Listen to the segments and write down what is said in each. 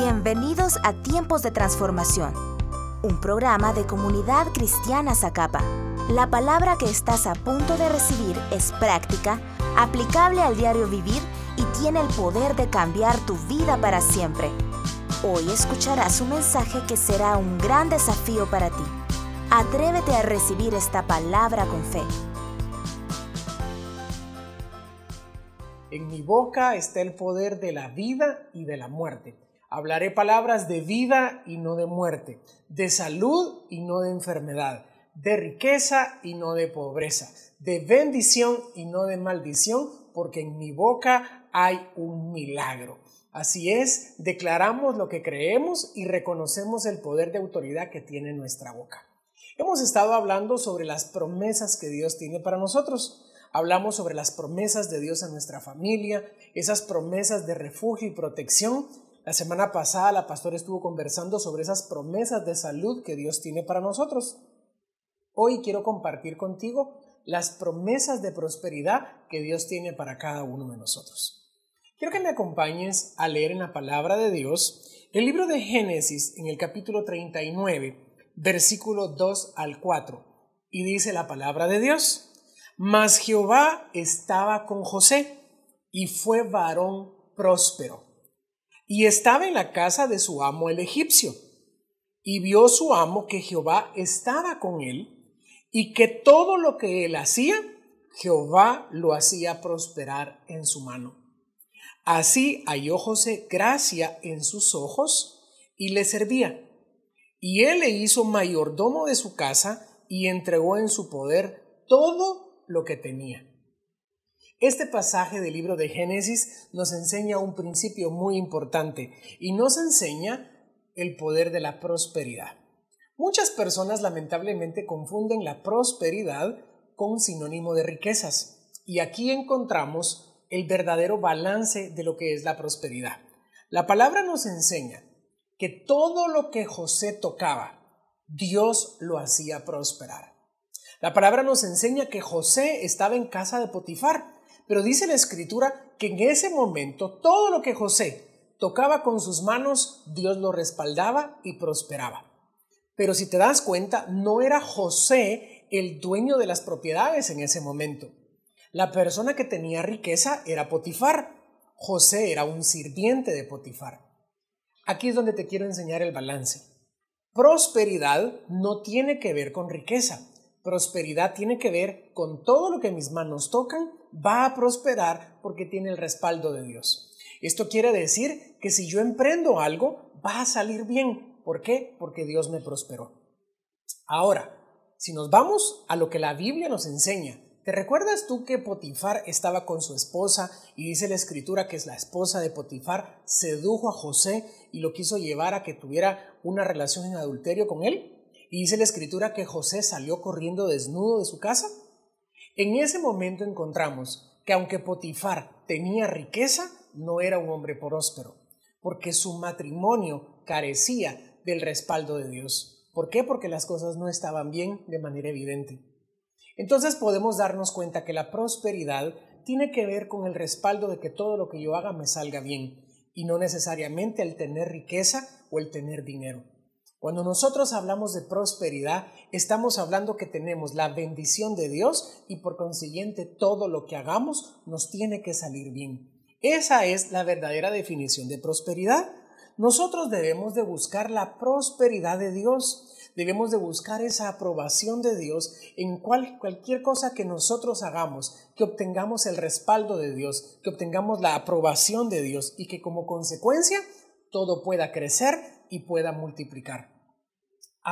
Bienvenidos a Tiempos de Transformación, un programa de comunidad cristiana Zacapa. La palabra que estás a punto de recibir es práctica, aplicable al diario vivir y tiene el poder de cambiar tu vida para siempre. Hoy escucharás un mensaje que será un gran desafío para ti. Atrévete a recibir esta palabra con fe. En mi boca está el poder de la vida y de la muerte. Hablaré palabras de vida y no de muerte, de salud y no de enfermedad, de riqueza y no de pobreza, de bendición y no de maldición, porque en mi boca hay un milagro. Así es, declaramos lo que creemos y reconocemos el poder de autoridad que tiene nuestra boca. Hemos estado hablando sobre las promesas que Dios tiene para nosotros. Hablamos sobre las promesas de Dios a nuestra familia, esas promesas de refugio y protección. La semana pasada la pastora estuvo conversando sobre esas promesas de salud que Dios tiene para nosotros. Hoy quiero compartir contigo las promesas de prosperidad que Dios tiene para cada uno de nosotros. Quiero que me acompañes a leer en la palabra de Dios el libro de Génesis en el capítulo 39, versículo 2 al 4. Y dice la palabra de Dios. Mas Jehová estaba con José y fue varón próspero. Y estaba en la casa de su amo el egipcio. Y vio su amo que Jehová estaba con él y que todo lo que él hacía, Jehová lo hacía prosperar en su mano. Así halló José gracia en sus ojos y le servía. Y él le hizo mayordomo de su casa y entregó en su poder todo lo que tenía. Este pasaje del libro de Génesis nos enseña un principio muy importante y nos enseña el poder de la prosperidad. Muchas personas lamentablemente confunden la prosperidad con sinónimo de riquezas y aquí encontramos el verdadero balance de lo que es la prosperidad. La palabra nos enseña que todo lo que José tocaba, Dios lo hacía prosperar. La palabra nos enseña que José estaba en casa de Potifar, pero dice la escritura que en ese momento todo lo que José tocaba con sus manos, Dios lo respaldaba y prosperaba. Pero si te das cuenta, no era José el dueño de las propiedades en ese momento. La persona que tenía riqueza era Potifar. José era un sirviente de Potifar. Aquí es donde te quiero enseñar el balance. Prosperidad no tiene que ver con riqueza. Prosperidad tiene que ver con todo lo que mis manos tocan, va a prosperar porque tiene el respaldo de Dios. Esto quiere decir que si yo emprendo algo, va a salir bien. ¿Por qué? Porque Dios me prosperó. Ahora, si nos vamos a lo que la Biblia nos enseña, ¿te recuerdas tú que Potifar estaba con su esposa y dice la escritura que es la esposa de Potifar, sedujo a José y lo quiso llevar a que tuviera una relación en adulterio con él? Y dice la escritura que José salió corriendo desnudo de su casa. En ese momento encontramos que aunque Potifar tenía riqueza, no era un hombre próspero, porque su matrimonio carecía del respaldo de Dios. ¿Por qué? Porque las cosas no estaban bien de manera evidente. Entonces podemos darnos cuenta que la prosperidad tiene que ver con el respaldo de que todo lo que yo haga me salga bien y no necesariamente el tener riqueza o el tener dinero. Cuando nosotros hablamos de prosperidad, estamos hablando que tenemos la bendición de Dios y por consiguiente todo lo que hagamos nos tiene que salir bien. Esa es la verdadera definición de prosperidad. Nosotros debemos de buscar la prosperidad de Dios, debemos de buscar esa aprobación de Dios en cualquier cosa que nosotros hagamos, que obtengamos el respaldo de Dios, que obtengamos la aprobación de Dios y que como consecuencia todo pueda crecer y pueda multiplicar,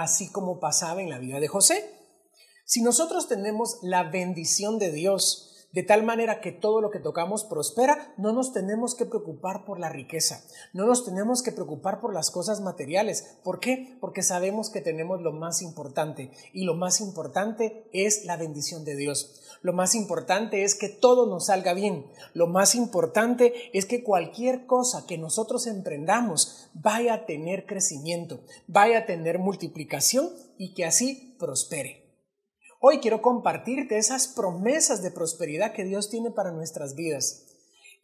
así como pasaba en la vida de José. Si nosotros tenemos la bendición de Dios, de tal manera que todo lo que tocamos prospera, no nos tenemos que preocupar por la riqueza, no nos tenemos que preocupar por las cosas materiales. ¿Por qué? Porque sabemos que tenemos lo más importante y lo más importante es la bendición de Dios. Lo más importante es que todo nos salga bien. Lo más importante es que cualquier cosa que nosotros emprendamos vaya a tener crecimiento, vaya a tener multiplicación y que así prospere. Hoy quiero compartirte esas promesas de prosperidad que Dios tiene para nuestras vidas.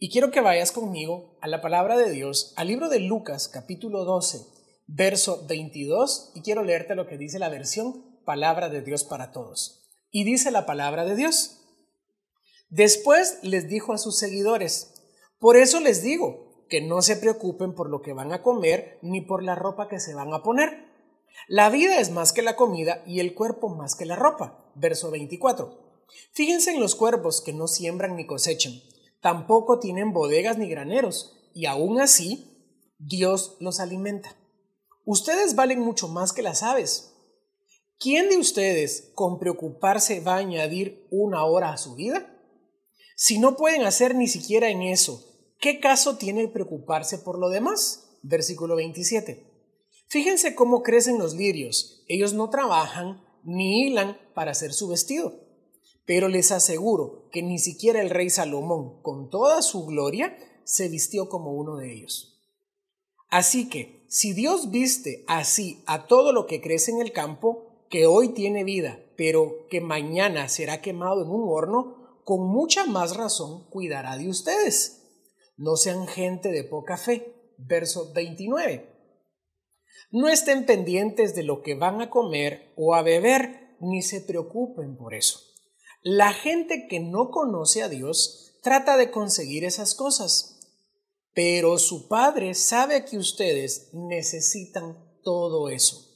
Y quiero que vayas conmigo a la palabra de Dios, al libro de Lucas capítulo 12, verso 22, y quiero leerte lo que dice la versión Palabra de Dios para Todos. Y dice la palabra de Dios. Después les dijo a sus seguidores, por eso les digo que no se preocupen por lo que van a comer ni por la ropa que se van a poner. La vida es más que la comida y el cuerpo más que la ropa. Verso 24. Fíjense en los cuervos que no siembran ni cosechan, tampoco tienen bodegas ni graneros, y aún así Dios los alimenta. Ustedes valen mucho más que las aves. ¿Quién de ustedes con preocuparse va a añadir una hora a su vida? Si no pueden hacer ni siquiera en eso, ¿qué caso tiene preocuparse por lo demás? Versículo 27. Fíjense cómo crecen los lirios. Ellos no trabajan ni hilan para hacer su vestido. Pero les aseguro que ni siquiera el rey Salomón, con toda su gloria, se vistió como uno de ellos. Así que, si Dios viste así a todo lo que crece en el campo, que hoy tiene vida, pero que mañana será quemado en un horno, con mucha más razón cuidará de ustedes. No sean gente de poca fe. Verso 29. No estén pendientes de lo que van a comer o a beber, ni se preocupen por eso. La gente que no conoce a Dios trata de conseguir esas cosas, pero su Padre sabe que ustedes necesitan todo eso.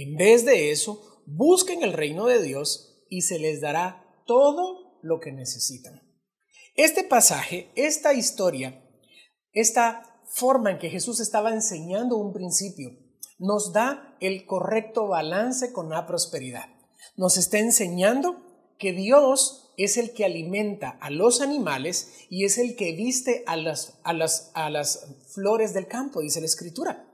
En vez de eso, busquen el reino de Dios y se les dará todo lo que necesitan. Este pasaje, esta historia, esta forma en que Jesús estaba enseñando un principio, nos da el correcto balance con la prosperidad. Nos está enseñando que Dios es el que alimenta a los animales y es el que viste a las, a las, a las flores del campo, dice la escritura.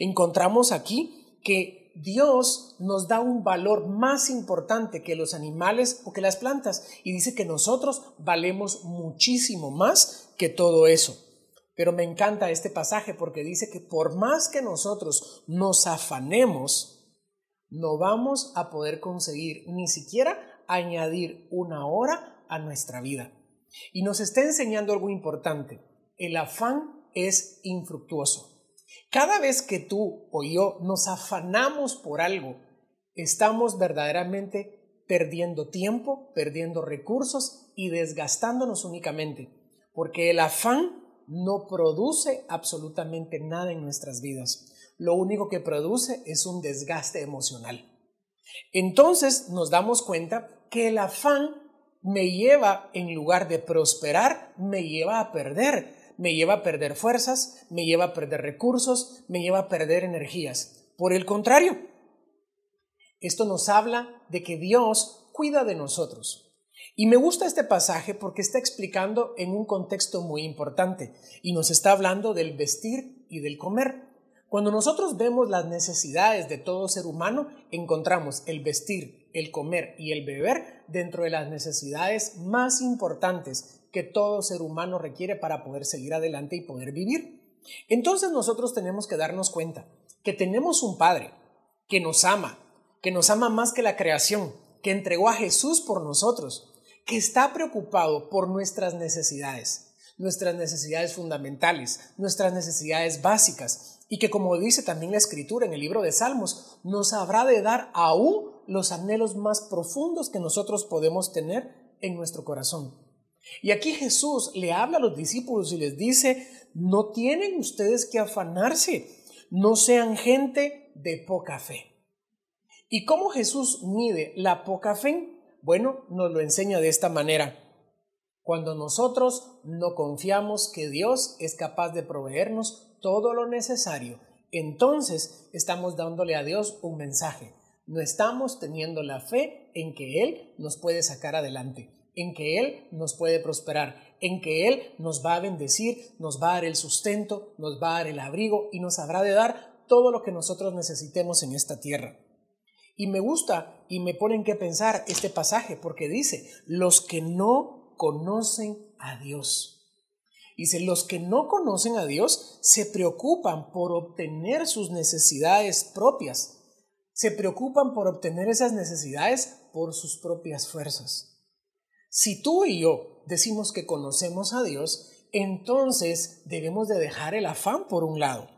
Encontramos aquí que Dios nos da un valor más importante que los animales o que las plantas y dice que nosotros valemos muchísimo más que todo eso. Pero me encanta este pasaje porque dice que por más que nosotros nos afanemos, no vamos a poder conseguir ni siquiera añadir una hora a nuestra vida. Y nos está enseñando algo importante. El afán es infructuoso. Cada vez que tú o yo nos afanamos por algo, estamos verdaderamente perdiendo tiempo, perdiendo recursos y desgastándonos únicamente, porque el afán no produce absolutamente nada en nuestras vidas. Lo único que produce es un desgaste emocional. Entonces nos damos cuenta que el afán me lleva, en lugar de prosperar, me lleva a perder me lleva a perder fuerzas, me lleva a perder recursos, me lleva a perder energías. Por el contrario, esto nos habla de que Dios cuida de nosotros. Y me gusta este pasaje porque está explicando en un contexto muy importante y nos está hablando del vestir y del comer. Cuando nosotros vemos las necesidades de todo ser humano, encontramos el vestir, el comer y el beber dentro de las necesidades más importantes que todo ser humano requiere para poder seguir adelante y poder vivir. Entonces nosotros tenemos que darnos cuenta que tenemos un Padre que nos ama, que nos ama más que la creación, que entregó a Jesús por nosotros, que está preocupado por nuestras necesidades, nuestras necesidades fundamentales, nuestras necesidades básicas, y que como dice también la escritura en el libro de Salmos, nos habrá de dar aún los anhelos más profundos que nosotros podemos tener en nuestro corazón. Y aquí Jesús le habla a los discípulos y les dice, no tienen ustedes que afanarse, no sean gente de poca fe. ¿Y cómo Jesús mide la poca fe? Bueno, nos lo enseña de esta manera. Cuando nosotros no confiamos que Dios es capaz de proveernos todo lo necesario, entonces estamos dándole a Dios un mensaje. No estamos teniendo la fe en que Él nos puede sacar adelante en que Él nos puede prosperar, en que Él nos va a bendecir, nos va a dar el sustento, nos va a dar el abrigo y nos habrá de dar todo lo que nosotros necesitemos en esta tierra. Y me gusta y me ponen que pensar este pasaje porque dice, los que no conocen a Dios. Dice, los que no conocen a Dios se preocupan por obtener sus necesidades propias. Se preocupan por obtener esas necesidades por sus propias fuerzas. Si tú y yo decimos que conocemos a Dios, entonces debemos de dejar el afán por un lado.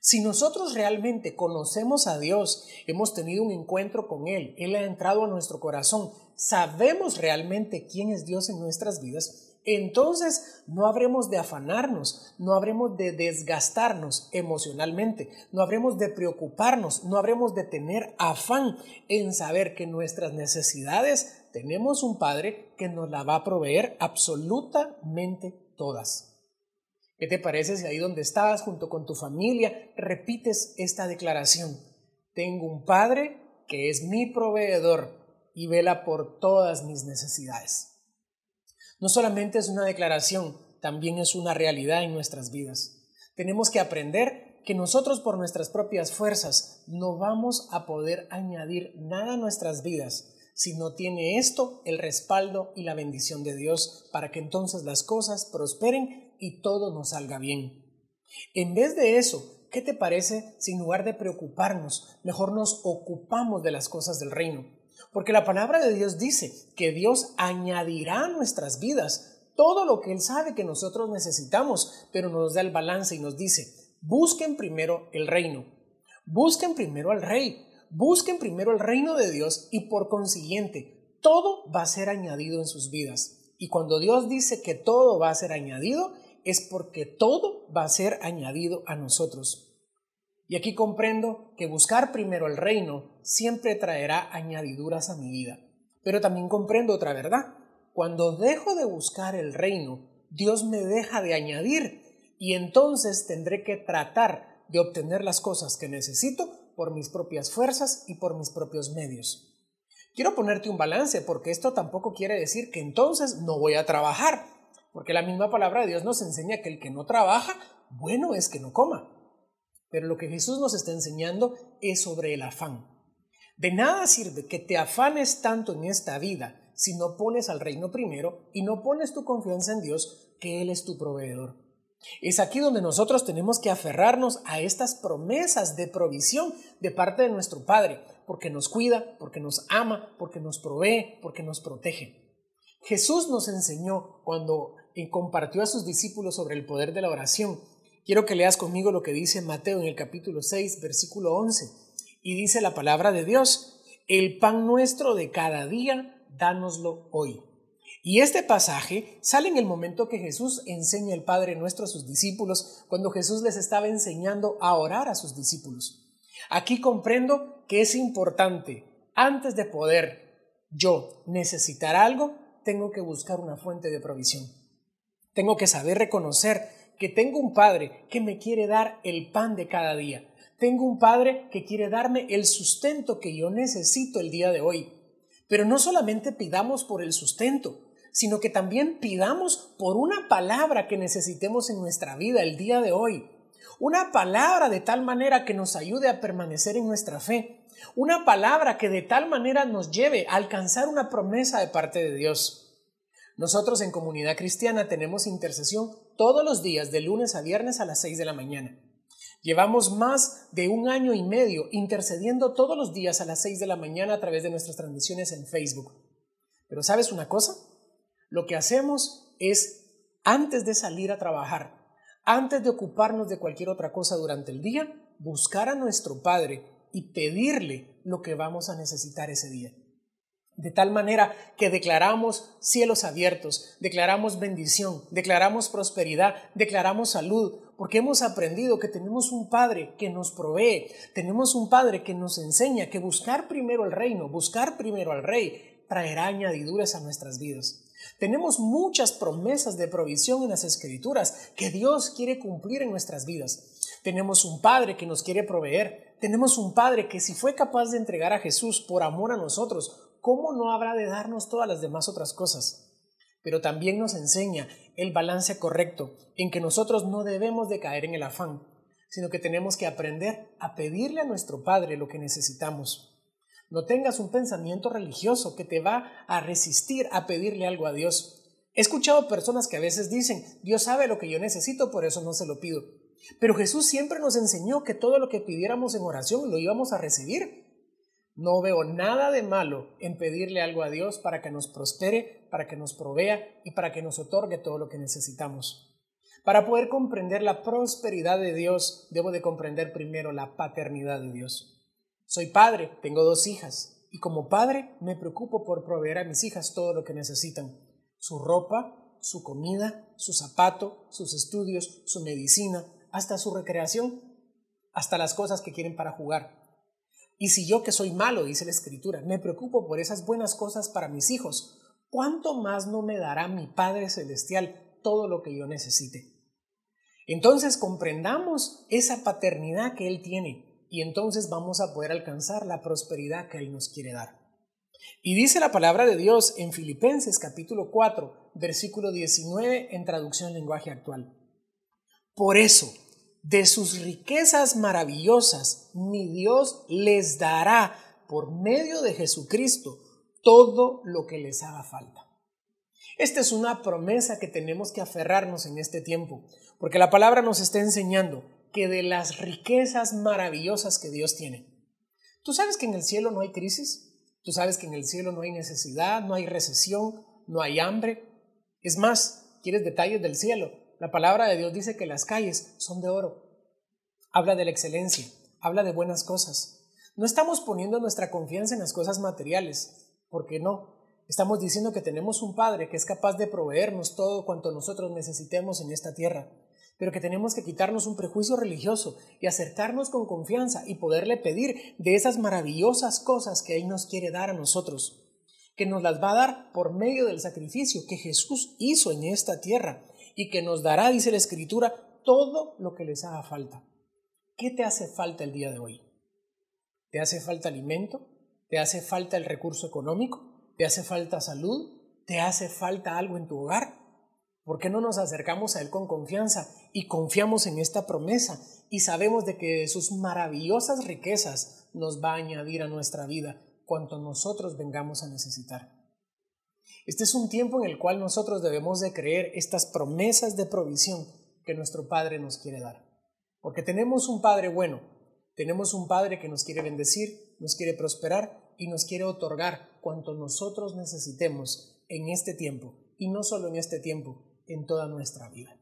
Si nosotros realmente conocemos a Dios, hemos tenido un encuentro con Él, Él ha entrado a nuestro corazón, sabemos realmente quién es Dios en nuestras vidas, entonces no habremos de afanarnos, no habremos de desgastarnos emocionalmente, no habremos de preocuparnos, no habremos de tener afán en saber que nuestras necesidades tenemos un Padre que nos la va a proveer absolutamente todas. ¿Qué te parece si ahí donde estás, junto con tu familia, repites esta declaración? Tengo un Padre que es mi proveedor y vela por todas mis necesidades. No solamente es una declaración, también es una realidad en nuestras vidas. Tenemos que aprender que nosotros por nuestras propias fuerzas no vamos a poder añadir nada a nuestras vidas si no tiene esto el respaldo y la bendición de Dios para que entonces las cosas prosperen y todo nos salga bien. En vez de eso, ¿qué te parece si en lugar de preocuparnos, mejor nos ocupamos de las cosas del reino? Porque la palabra de Dios dice que Dios añadirá a nuestras vidas todo lo que Él sabe que nosotros necesitamos, pero nos da el balance y nos dice, busquen primero el reino, busquen primero al rey, busquen primero el reino de Dios y por consiguiente todo va a ser añadido en sus vidas. Y cuando Dios dice que todo va a ser añadido, es porque todo va a ser añadido a nosotros. Y aquí comprendo que buscar primero el reino siempre traerá añadiduras a mi vida. Pero también comprendo otra verdad. Cuando dejo de buscar el reino, Dios me deja de añadir y entonces tendré que tratar de obtener las cosas que necesito por mis propias fuerzas y por mis propios medios. Quiero ponerte un balance porque esto tampoco quiere decir que entonces no voy a trabajar, porque la misma palabra de Dios nos enseña que el que no trabaja, bueno es que no coma. Pero lo que Jesús nos está enseñando es sobre el afán. De nada sirve que te afanes tanto en esta vida si no pones al reino primero y no pones tu confianza en Dios, que Él es tu proveedor. Es aquí donde nosotros tenemos que aferrarnos a estas promesas de provisión de parte de nuestro Padre, porque nos cuida, porque nos ama, porque nos provee, porque nos protege. Jesús nos enseñó cuando compartió a sus discípulos sobre el poder de la oración Quiero que leas conmigo lo que dice Mateo en el capítulo 6, versículo 11. Y dice la palabra de Dios, el pan nuestro de cada día, dánoslo hoy. Y este pasaje sale en el momento que Jesús enseña el Padre nuestro a sus discípulos, cuando Jesús les estaba enseñando a orar a sus discípulos. Aquí comprendo que es importante, antes de poder yo necesitar algo, tengo que buscar una fuente de provisión. Tengo que saber reconocer que tengo un Padre que me quiere dar el pan de cada día. Tengo un Padre que quiere darme el sustento que yo necesito el día de hoy. Pero no solamente pidamos por el sustento, sino que también pidamos por una palabra que necesitemos en nuestra vida el día de hoy. Una palabra de tal manera que nos ayude a permanecer en nuestra fe. Una palabra que de tal manera nos lleve a alcanzar una promesa de parte de Dios. Nosotros en Comunidad Cristiana tenemos intercesión todos los días de lunes a viernes a las 6 de la mañana. Llevamos más de un año y medio intercediendo todos los días a las 6 de la mañana a través de nuestras transmisiones en Facebook. Pero ¿sabes una cosa? Lo que hacemos es, antes de salir a trabajar, antes de ocuparnos de cualquier otra cosa durante el día, buscar a nuestro Padre y pedirle lo que vamos a necesitar ese día. De tal manera que declaramos cielos abiertos, declaramos bendición, declaramos prosperidad, declaramos salud, porque hemos aprendido que tenemos un Padre que nos provee, tenemos un Padre que nos enseña que buscar primero el reino, buscar primero al Rey, traerá añadiduras a nuestras vidas. Tenemos muchas promesas de provisión en las Escrituras que Dios quiere cumplir en nuestras vidas. Tenemos un Padre que nos quiere proveer. Tenemos un Padre que si fue capaz de entregar a Jesús por amor a nosotros, ¿cómo no habrá de darnos todas las demás otras cosas? Pero también nos enseña el balance correcto en que nosotros no debemos de caer en el afán, sino que tenemos que aprender a pedirle a nuestro Padre lo que necesitamos. No tengas un pensamiento religioso que te va a resistir a pedirle algo a Dios. He escuchado personas que a veces dicen, Dios sabe lo que yo necesito, por eso no se lo pido. Pero Jesús siempre nos enseñó que todo lo que pidiéramos en oración lo íbamos a recibir. No veo nada de malo en pedirle algo a Dios para que nos prospere, para que nos provea y para que nos otorgue todo lo que necesitamos. Para poder comprender la prosperidad de Dios, debo de comprender primero la paternidad de Dios. Soy padre, tengo dos hijas, y como padre me preocupo por proveer a mis hijas todo lo que necesitan. Su ropa, su comida, su zapato, sus estudios, su medicina, hasta su recreación, hasta las cosas que quieren para jugar. Y si yo que soy malo, dice la Escritura, me preocupo por esas buenas cosas para mis hijos, ¿cuánto más no me dará mi Padre Celestial todo lo que yo necesite? Entonces comprendamos esa paternidad que Él tiene y entonces vamos a poder alcanzar la prosperidad que Él nos quiere dar. Y dice la palabra de Dios en Filipenses capítulo 4, versículo 19 en traducción lenguaje actual. Por eso, de sus riquezas maravillosas, mi Dios les dará por medio de Jesucristo todo lo que les haga falta. Esta es una promesa que tenemos que aferrarnos en este tiempo, porque la palabra nos está enseñando que de las riquezas maravillosas que Dios tiene. ¿Tú sabes que en el cielo no hay crisis? ¿Tú sabes que en el cielo no hay necesidad, no hay recesión, no hay hambre? Es más, ¿quieres detalles del cielo? La palabra de Dios dice que las calles son de oro. Habla de la excelencia, habla de buenas cosas. No estamos poniendo nuestra confianza en las cosas materiales, porque no. Estamos diciendo que tenemos un Padre que es capaz de proveernos todo cuanto nosotros necesitemos en esta tierra, pero que tenemos que quitarnos un prejuicio religioso y acercarnos con confianza y poderle pedir de esas maravillosas cosas que Él nos quiere dar a nosotros que nos las va a dar por medio del sacrificio que Jesús hizo en esta tierra y que nos dará, dice la Escritura, todo lo que les haga falta. ¿Qué te hace falta el día de hoy? ¿Te hace falta alimento? ¿Te hace falta el recurso económico? ¿Te hace falta salud? ¿Te hace falta algo en tu hogar? ¿Por qué no nos acercamos a Él con confianza y confiamos en esta promesa y sabemos de que sus maravillosas riquezas nos va a añadir a nuestra vida cuanto nosotros vengamos a necesitar? Este es un tiempo en el cual nosotros debemos de creer estas promesas de provisión que nuestro Padre nos quiere dar. Porque tenemos un Padre bueno, tenemos un Padre que nos quiere bendecir, nos quiere prosperar y nos quiere otorgar cuanto nosotros necesitemos en este tiempo, y no solo en este tiempo, en toda nuestra vida.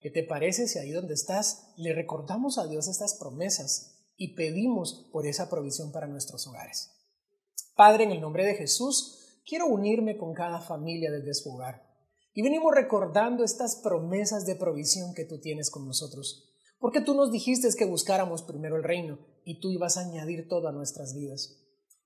¿Qué te parece si ahí donde estás le recordamos a Dios estas promesas y pedimos por esa provisión para nuestros hogares? Padre, en el nombre de Jesús, quiero unirme con cada familia desde su hogar. Y venimos recordando estas promesas de provisión que tú tienes con nosotros. Porque tú nos dijiste que buscáramos primero el reino y tú ibas a añadir todo a nuestras vidas.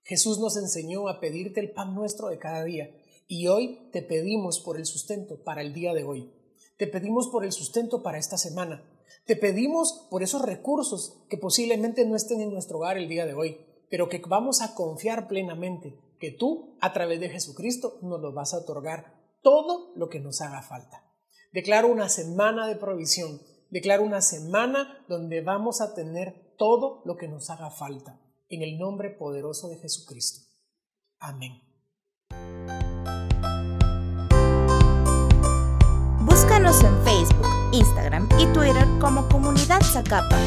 Jesús nos enseñó a pedirte el pan nuestro de cada día y hoy te pedimos por el sustento para el día de hoy. Te pedimos por el sustento para esta semana. Te pedimos por esos recursos que posiblemente no estén en nuestro hogar el día de hoy, pero que vamos a confiar plenamente que tú, a través de Jesucristo, nos lo vas a otorgar todo lo que nos haga falta. Declaro una semana de provisión, declaro una semana donde vamos a tener todo lo que nos haga falta, en el nombre poderoso de Jesucristo. Amén. Búscanos en Facebook, Instagram y Twitter como Comunidad Zacapa.